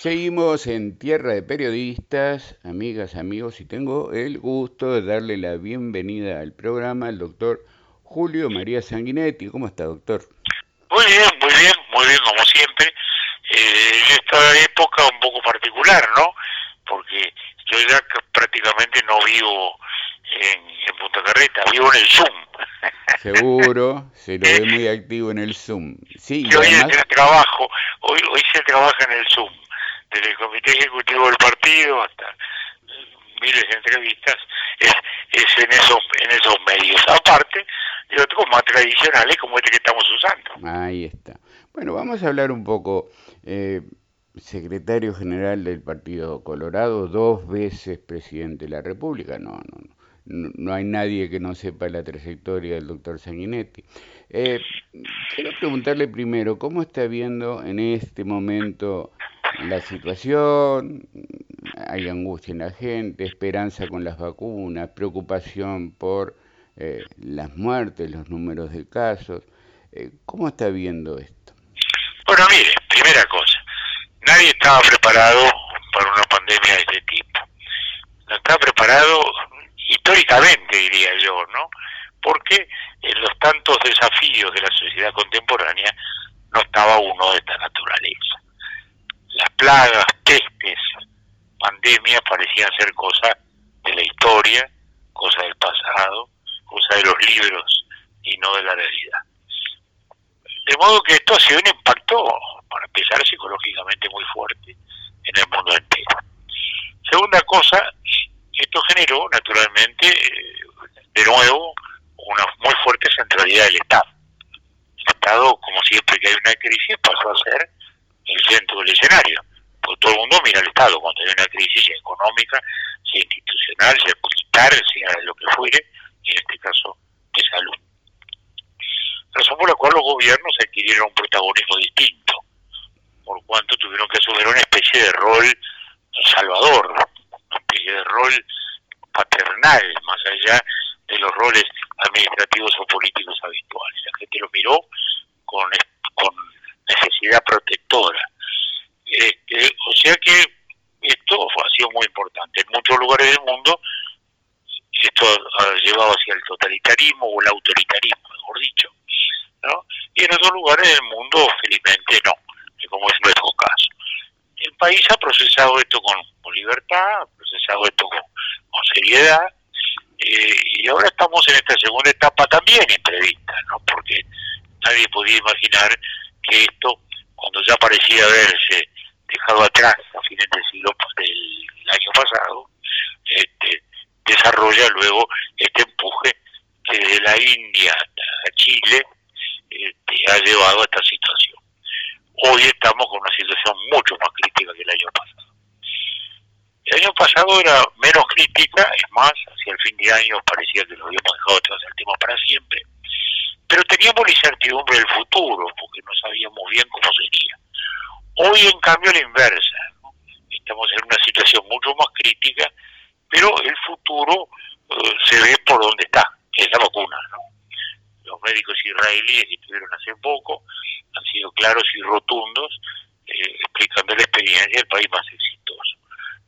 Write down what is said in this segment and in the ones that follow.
Seguimos en Tierra de Periodistas, amigas, amigos, y tengo el gusto de darle la bienvenida al programa al doctor Julio María Sanguinetti. ¿Cómo está, doctor? Muy bien, muy bien, muy bien, como siempre. Eh, en esta época un poco particular, ¿no? Porque yo ya prácticamente no vivo en, Punta Carreta, vivo en el Zoom. Seguro, se lo ve muy activo en el Zoom. Sí, y hoy además... el trabajo, hoy, hoy se trabaja en el Zoom desde el comité ejecutivo del partido hasta miles de entrevistas, es, es en esos en esos medios. Aparte de otros más tradicionales como este que estamos usando. Ahí está. Bueno, vamos a hablar un poco. Eh, secretario general del Partido Colorado, dos veces presidente de la República. No, no, no, no hay nadie que no sepa la trayectoria del doctor Sanguinetti. Eh, quiero preguntarle primero, ¿cómo está viendo en este momento la situación, hay angustia en la gente, esperanza con las vacunas, preocupación por eh, las muertes, los números de casos. Eh, ¿Cómo está viendo esto? Bueno, mire, primera cosa, nadie estaba preparado para una pandemia de este tipo. No está preparado históricamente, diría yo, ¿no? Porque en los tantos desafíos de la sociedad contemporánea no estaba uno de esta naturaleza las plagas, pestes, pandemias parecían ser cosas de la historia, cosas del pasado, cosas de los libros y no de la realidad. De modo que esto ha sido un impacto, para empezar, psicológicamente muy fuerte en el mundo entero. Segunda cosa, esto generó, naturalmente, de nuevo, una muy fuerte centralidad del Estado. El Estado, como siempre que hay una crisis, pasó a ser el centro del escenario. Porque todo el mundo mira al Estado cuando hay una crisis económica, sea institucional, sea militar, sea lo que fuere, y en este caso de salud. Razón por la cual los gobiernos adquirieron un protagonismo distinto, por cuanto tuvieron que asumir una especie de rol salvador, una especie de rol paternal, más allá de los roles administrativos o políticos habituales. La gente lo miró con, con necesidad que esto ha sido muy importante. En muchos lugares del mundo esto ha llevado hacia el totalitarismo o el autoritarismo, mejor dicho. ¿no? Y en otros lugares del mundo, felizmente, no, como es nuestro caso. El país ha procesado esto con, libertad, ha procesado esto con, seriedad, eh, y ahora estamos en esta segunda etapa también imprevista, ¿no? porque nadie podía imaginar que esto, cuando ya parecía haberse dejado atrás a fines del siglo del año pasado, este, desarrolla luego este empuje que de la India a Chile este, ha llevado a esta situación. Hoy estamos con una situación mucho más crítica que el año pasado. El año pasado era menos crítica, es más, hacia el fin de año parecía que lo habíamos dejado atrás el tema para siempre, pero teníamos la incertidumbre del futuro, porque no sabíamos bien cómo sería. Hoy, en cambio, la inversa. Estamos en una situación mucho más crítica, pero el futuro eh, se ve por donde está, que es la vacuna. Los médicos israelíes que estuvieron hace poco han sido claros y rotundos, eh, explicando la experiencia del país más exitoso.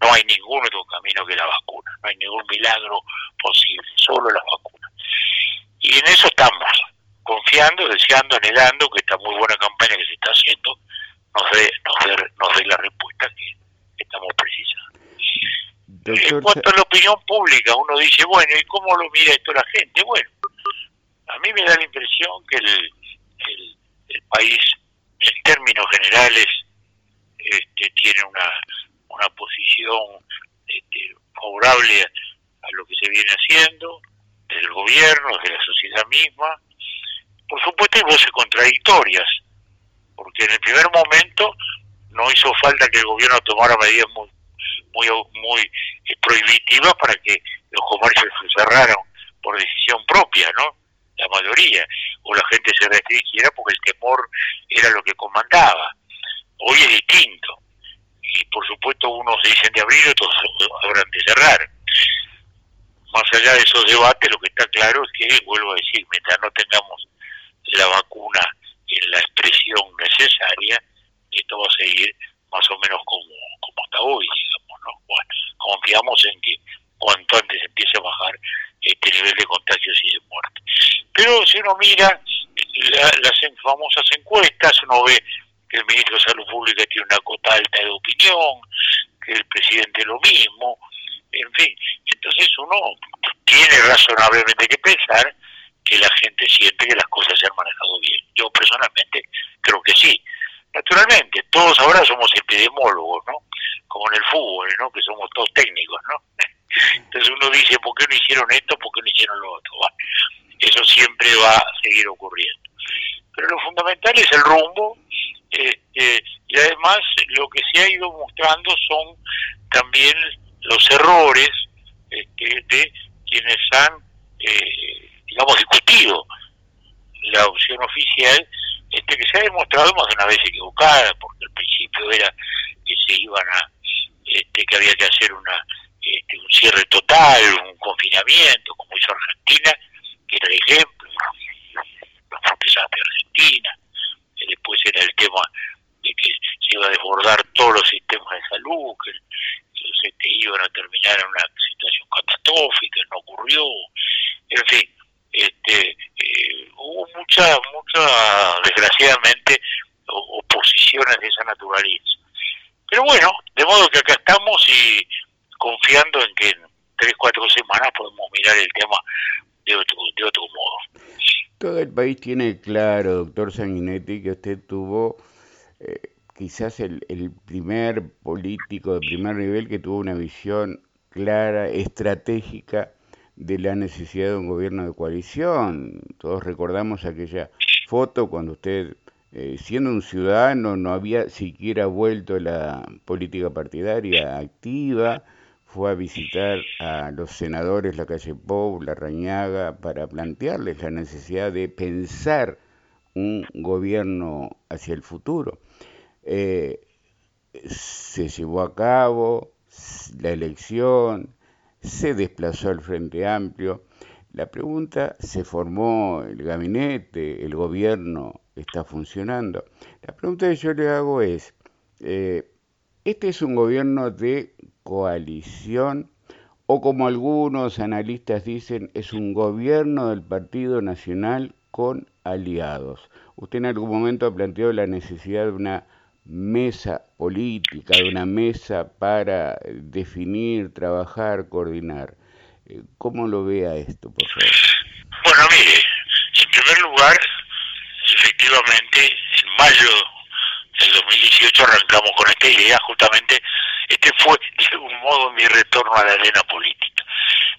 No hay ningún otro camino que la vacuna, no hay ningún milagro posible, solo la vacuna. Y en eso estamos confiando, deseando, anhelando que esta muy buena campaña que se está haciendo nos dé, nos dé, la respuesta que estamos precisando. en cuanto a la opinión pública, uno dice, bueno, ¿y cómo lo mira esto la gente? Bueno, a mí me da la impresión que el, el, país, en términos generales, este, tiene una, una posición este, favorable a lo que se viene haciendo, del gobierno, de la sociedad misma, por supuesto hay voces contradictorias, porque en el primer momento no hizo falta que el gobierno tomara medidas muy muy muy eh, prohibitivas para que los comercios se cerraran por decisión propia, ¿no? La mayoría, o la gente se restringiera porque el temor era lo que comandaba. Hoy es distinto. Y por supuesto unos dicen de abrir, otros habrán de cerrar. Más allá de esos debates, lo que está claro es que, vuelvo a decir, mientras no tengamos la vacuna en la expresión necesaria, esto va a seguir más o menos como, como hasta hoy, digamos, ¿no? Bueno, confiamos en que cuanto antes empiece a bajar este nivel de contagios y de muerte. Pero si uno mira las famosas encuestas, uno ve que el ministro de Salud Pública tiene una cota alta de opinión, que el presidente lo mismo, en fin, entonces uno tiene razonablemente que pensar que la gente siente que las cosas se han manejado bien. Yo personalmente creo que sí. Naturalmente, todos ahora somos epidemiólogos, ¿no? Como en el fútbol, ¿no? Que somos todos técnicos, ¿no? Entonces uno dice, ¿por qué no hicieron esto? ¿Por qué no hicieron lo otro? eso siempre va a seguir ocurriendo. Pero lo fundamental es el rumbo este, y además lo que se ha ido mostrando son también los errores este, de quienes han, eh, digamos, discutido. La opción oficial, este, que se ha demostrado más de una vez equivocada, porque al principio era que se iban a, este, que había que hacer una este, un cierre total, un confinamiento, como hizo Argentina, que era el ejemplo, los propios de Argentina, después era el tema de que se iba a desbordar todos los sistemas de salud, que, los este, iban a terminar en una situación catastrófica, no ocurrió, en fin, este, eh, hubo mucha, mucha, desgraciadamente, oposiciones de esa naturaleza. Pero bueno, de modo que acá estamos y confiando en que en tres, cuatro semanas podemos mirar el tema de otro, de otro modo. Todo el país tiene claro, doctor Sanguinetti, que usted tuvo eh, quizás el, el primer político de primer nivel que tuvo una visión clara, estratégica de la necesidad de un gobierno de coalición. Todos recordamos aquella foto cuando usted, eh, siendo un ciudadano, no había siquiera vuelto a la política partidaria activa, fue a visitar a los senadores La Calle Pou, La Rañaga, para plantearles la necesidad de pensar un gobierno hacia el futuro. Eh, se llevó a cabo la elección, se desplazó al Frente Amplio. La pregunta, ¿se formó el gabinete? ¿El gobierno está funcionando? La pregunta que yo le hago es, eh, ¿este es un gobierno de coalición o como algunos analistas dicen, es un gobierno del Partido Nacional con aliados. Usted en algún momento ha planteado la necesidad de una mesa política, de una mesa para definir, trabajar, coordinar. Eh, ¿Cómo lo ve a esto, por favor? Bueno, mire, en primer lugar, efectivamente, en mayo del 2018 arrancamos con esta idea justamente este fue, de algún modo, mi retorno a la arena política.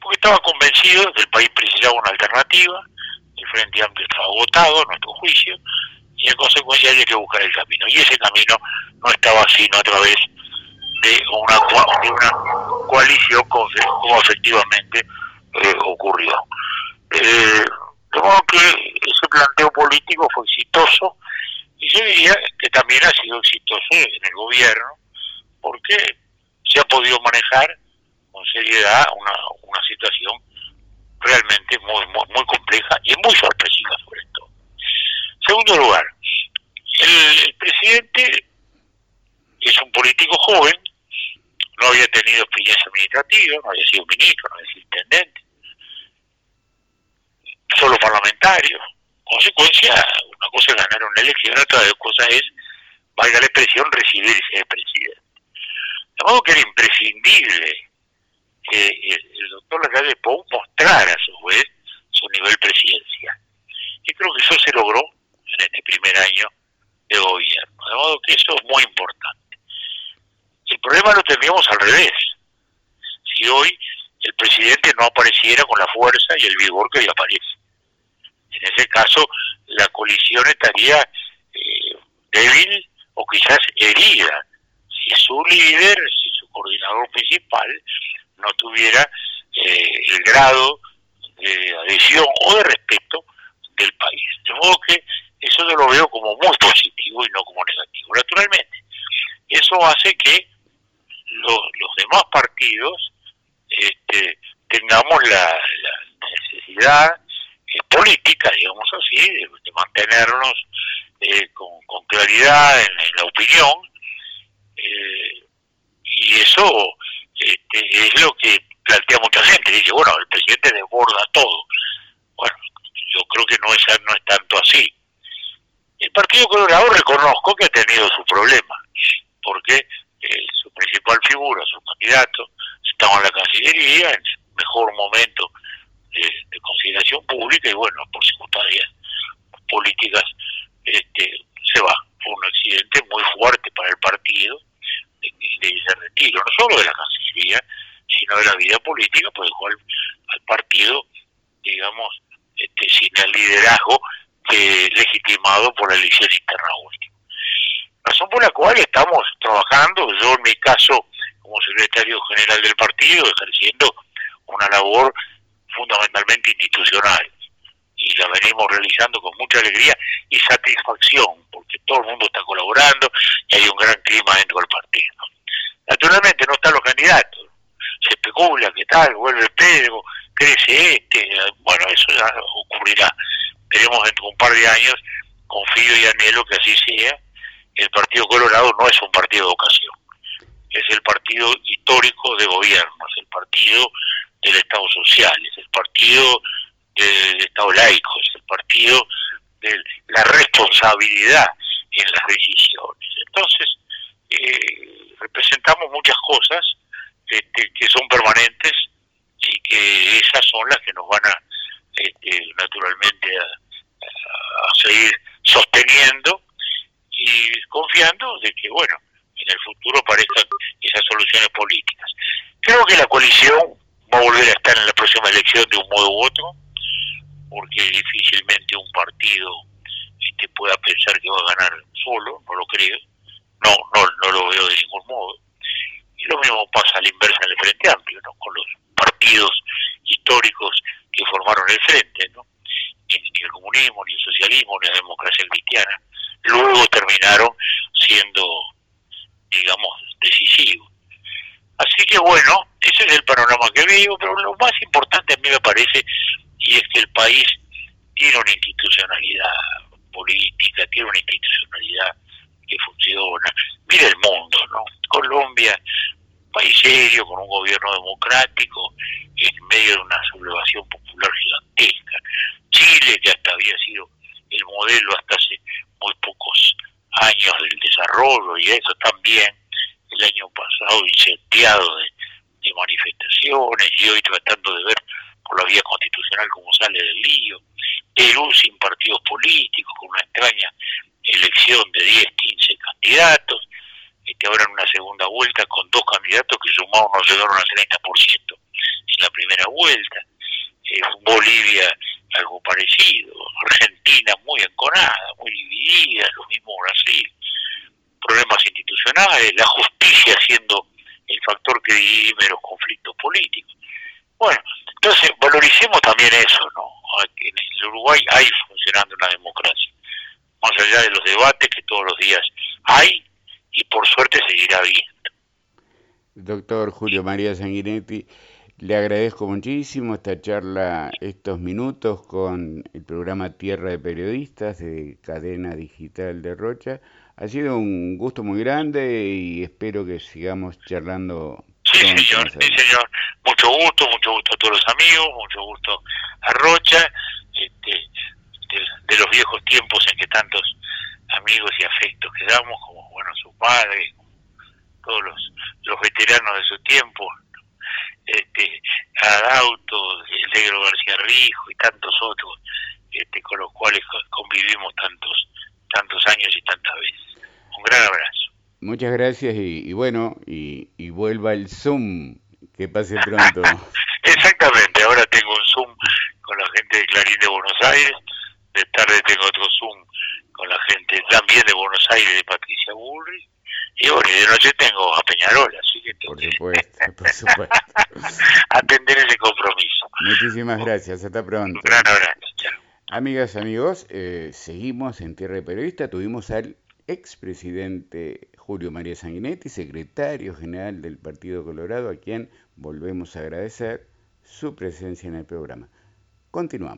Porque estaba convencido que el país precisaba una alternativa, el Frente Amplio estaba agotado, a nuestro juicio, y en consecuencia había que buscar el camino. Y ese camino no estaba sino a través de una, de una coalición como, efectivamente eh, ocurrió. Eh, de modo que ese planteo político fue exitoso y yo diría que también ha sido exitoso en el gobierno porque se ha podido manejar con seriedad una, una situación realmente muy, muy, compleja y muy sorpresiva sobre todo. Segundo lugar, el, presidente es un político joven, no había tenido experiencia administrativa, no había sido ministro, no había sido intendente, solo parlamentario. Consecuencia, una cosa es ganar una elección, otra cosa es, valga la expresión, recibirse de presidente. De modo que era imprescindible que el, doctor Lacalle Pou mostrara a su vez su nivel presidencial. Y creo que eso se logró en este primer año de gobierno. De modo que eso es muy importante. El problema lo tendríamos al revés. Si hoy el presidente no apareciera con la fuerza y el vigor que hoy aparece. En ese caso, la colisión estaría eh, débil o quizás herida si su líder, si su coordinador principal no tuviera eh, el grado de adhesión o de respeto del país. De modo que eso yo lo veo como muy positivo y no como negativo. Naturalmente, eso hace que los, demás partidos este, tengamos la, necesidad eh, política, digamos así, de, mantenernos eh, con, claridad en, la opinión Eh, y eso este, es lo que plantea mucha gente. Dice, bueno, el presidente desborda todo. Bueno, yo creo que no es, no es tanto así. El Partido Colorado reconozco que ha tenido su problema, porque eh, su principal figura, su candidato, estaba en la Cancillería, en su mejor momento de, consideración pública, y bueno, por circunstancias políticas este, se va. Fue un accidente muy fuerte para el partido de, de ese retiro, no solo de la Cancillería, sino de la vida política, pues dejó al, partido, digamos, este, sin el liderazgo por la elección interna última. Razón por la cual estamos trabajando, yo en mi caso como secretario general del partido, ejerciendo una labor fundamentalmente institucional y la venimos realizando con mucha alegría y satisfacción, porque todo el mundo está colaborando y hay un gran clima dentro del partido. Naturalmente no están los candidatos, se especula que tal, vuelve Pedro, crece este, bueno, eso ya ocurrirá. Veremos dentro de un par de años, confío y anhelo que así sea. El Partido Colorado no es un partido de ocasión, es el partido histórico de gobierno, es el partido del Estado social, es el partido del Estado laico, es el partido de la responsabilidad en las decisiones. Entonces, eh, representamos muchas cosas este, que son permanentes y que esas son las que nos van a, este, naturalmente, a, seguir sosteniendo y confiando de que, bueno, en el futuro aparezcan esas soluciones políticas. Creo que la coalición va a volver a estar en la próxima elección de un modo u otro, porque difícilmente un partido este, pueda pensar que va a ganar solo, no lo creo, no, no, no lo veo de ningún modo y lo mismo pasa a la inversa en el Frente Amplio, ¿no? con los partidos históricos que formaron el Frente, ¿no? Ni el comunismo, ni el socialismo, ni la democracia cristiana, luego terminaron siendo, digamos, decisivos. Así que bueno, ese es el panorama que veo, pero lo más importante a mí me parece, y es que el país tiene una institucionalidad política, tiene una institucionalidad que funciona. Mira el mundo, ¿no? Colombia, país serio, con un gobierno democrático, en medio de una sublevación. Chile, que hasta había sido el modelo hasta hace muy pocos años del desarrollo, y eso también, el año pasado incendiado de, manifestaciones, y hoy tratando de ver por la vía constitucional cómo sale del lío. Perú sin partidos políticos, con una extraña elección de 10, 15 candidatos, que ahora en una segunda vuelta con dos candidatos que sumados no llegaron al 30% en la primera vuelta, eh, Bolivia algo parecido, Argentina muy enconada, muy dividida, lo mismo Brasil, problemas institucionales, la justicia siendo el factor que divide los conflictos políticos. Bueno, entonces valoricemos también eso, ¿no? En el Uruguay hay funcionando una democracia más allá de los debates que todos los días hay y por suerte seguirá habiendo. Doctor Julio María Sanguinetti, le agradezco muchísimo esta charla, estos minutos con el programa Tierra de Periodistas de Cadena Digital de Rocha. Ha sido un gusto muy grande y espero que sigamos charlando. Sí, señor, sí, señor. Mucho gusto, mucho gusto a todos los amigos, mucho gusto a Rocha. Este, de, los viejos tiempos en que tantos amigos y afectos quedamos, como bueno su padre, todos los, los veteranos de su tiempo, este, Adauto, el negro García Rijo y tantos otros, este, con los cuales convivimos tantos, tantos años y tantas veces. Un gran abrazo. Muchas gracias y, bueno, y, y vuelva el Zoom, que pase pronto. Exactamente, ahora tengo un Zoom con la gente de Clarín de Buenos Aires de tarde tengo otro Zoom con la gente también de Buenos Aires, de Patricia Bullrich, y bueno, y de noche tengo a Peñarol, así que... Por supuesto, por supuesto. atender ese compromiso. Muchísimas gracias, hasta pronto. Un gran abrazo, Amigas, amigos, eh, seguimos en Tierra de Periodista, tuvimos al expresidente Julio María Sanguinetti, secretario general del Partido Colorado, a quien volvemos a agradecer su presencia en el programa. Continuamos.